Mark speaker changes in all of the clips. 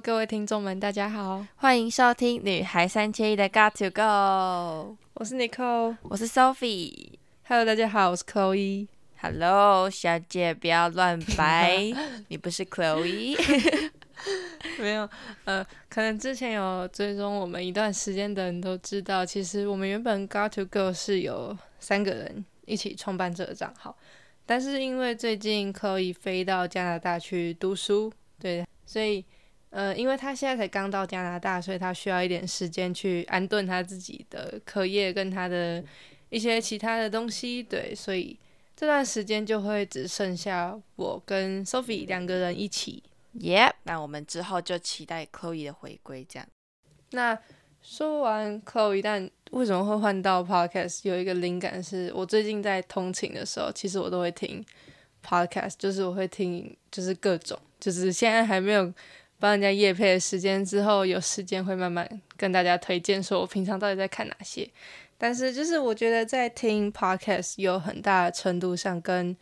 Speaker 1: 听众们，大家好，
Speaker 2: 欢迎收听《女孩三千一的 Got to Go》，
Speaker 1: 我是 Nicole，
Speaker 2: 我是 Sophie。
Speaker 1: Hello，大家好，我是 Chloe。
Speaker 2: Hello，小姐不要乱掰，你不是 Chloe。
Speaker 1: 没有，呃，可能之前有追踪我们一段时间的人都知道，其实我们原本 Got to Go 是有三个人一起创办这个账号，但是因为最近 Chloe 飞到加拿大去读书，对，所以呃，因为他现在才刚到加拿大，所以他需要一点时间去安顿他自己的课业跟他的一些其他的东西，对，所以这段时间就会只剩下我跟 Sophie 两个人一起。
Speaker 2: Yep，那我们之后就期待 Chloe 的回归，这样。
Speaker 1: 那说完 Chloe，但为什么会换到 Podcast？有一个灵感是我最近在通勤的时候，其实我都会听 Podcast，就是我会听，就是各种，就是现在还没有帮人家夜配的时间，之后有时间会慢慢跟大家推荐，说我平常到底在看哪些。但是就是我觉得在听 Podcast 有很大的程度上跟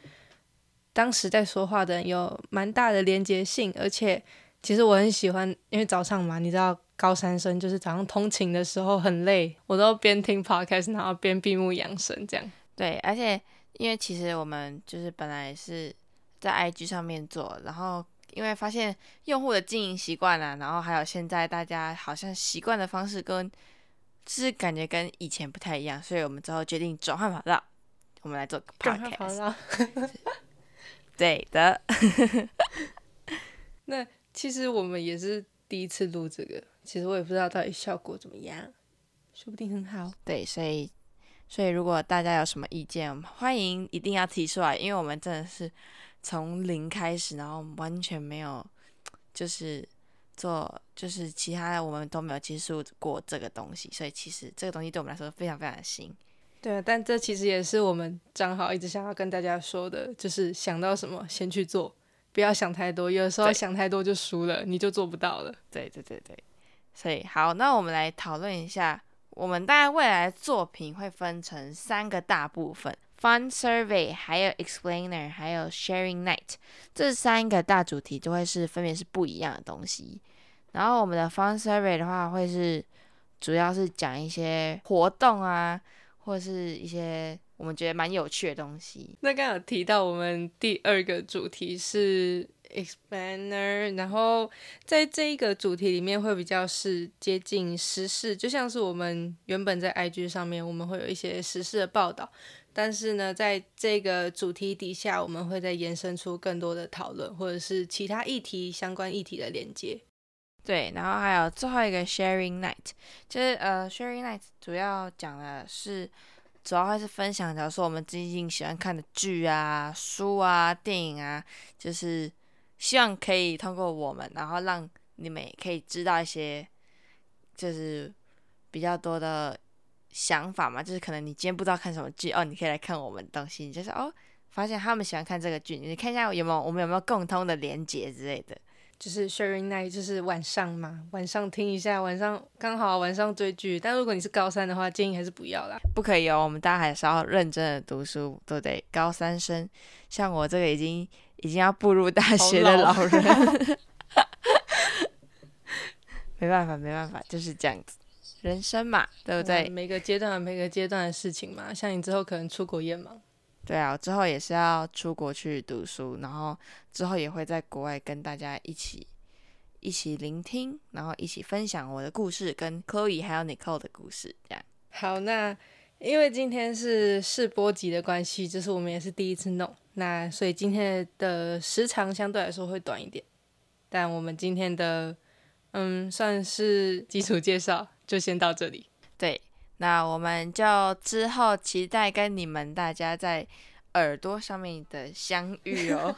Speaker 1: 当时在说话的人有蛮大的连接性，而且其实我很喜欢，因为早上嘛，你知道高三生就是早上通勤的时候很累，我都边听 podcast 然后边闭目养神这样。
Speaker 2: 对，而且因为其实我们就是本来是在 IG 上面做，然后因为发现用户的经营习惯啊，然后还有现在大家好像习惯的方式跟，就是感觉跟以前不太一样，所以我们之后决定转换跑道，我们来做个 podcast。对的，
Speaker 1: 那其实我们也是第一次录这个，其实我也不知道到底效果怎么样，说不定很好。
Speaker 2: 对，所以所以如果大家有什么意见，欢迎一定要提出来，因为我们真的是从零开始，然后完全没有就是做就是其他的我们都没有接触过这个东西，所以其实这个东西对我们来说非常非常的新。
Speaker 1: 对啊，但这其实也是我们账号一直想要跟大家说的，就是想到什么先去做，不要想太多，有的时候想太多就输了，你就做不到了。
Speaker 2: 对对对对，所以好，那我们来讨论一下，我们大概未来的作品会分成三个大部分：Fun Survey，还有 Explainer，还有 Sharing Night。这三个大主题就会是分别是不一样的东西。然后我们的 Fun Survey 的话，会是主要是讲一些活动啊，或是一些我们觉得蛮有趣的东西。
Speaker 1: 那刚有提到我们第二个主题是 expander，然后在这一个主题里面会比较是接近时事，就像是我们原本在 IG 上面我们会有一些时事的报道，但是呢，在这个主题底下，我们会再延伸出更多的讨论，或者是其他议题相关议题的连接。
Speaker 2: 对，然后还有最后一个 sharing night，就是呃 sharing night 主要讲的是，主要会是分享，假如说我们最近喜欢看的剧啊、书啊、电影啊，就是希望可以通过我们，然后让你们也可以知道一些，就是比较多的想法嘛，就是可能你今天不知道看什么剧哦，你可以来看我们的东西，你就是哦，发现他们喜欢看这个剧，你看一下有没有我们有没有共通的连结之类的。
Speaker 1: 就是 sharing night，就是晚上嘛，晚上听一下，晚上刚好晚上追剧。但如果你是高三的话，建议还是不要啦。
Speaker 2: 不可以哦，我们大家还是要认真的读书，对不对？高三生，像我这个已经已经要步入大学的老人，没办法，没办法，就是这样子，人生嘛，对不对？
Speaker 1: 每个阶段有每个阶段的事情嘛，像你之后可能出国也忙。
Speaker 2: 对啊，我之后也是要出国去读书，然后之后也会在国外跟大家一起一起聆听，然后一起分享我的故事，跟 Chloe 还有 Nicole 的故事，这样。
Speaker 1: 好，那因为今天是试播集的关系，就是我们也是第一次弄，那所以今天的时长相对来说会短一点。但我们今天的嗯算是基础介绍就先到这里。
Speaker 2: 对，那我们就之后期待跟你们大家在耳朵上面的相遇哦。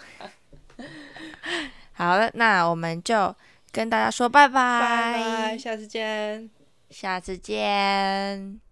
Speaker 2: 好了，那我们就跟大家说拜拜，
Speaker 1: 拜拜，下次见。
Speaker 2: 下次见。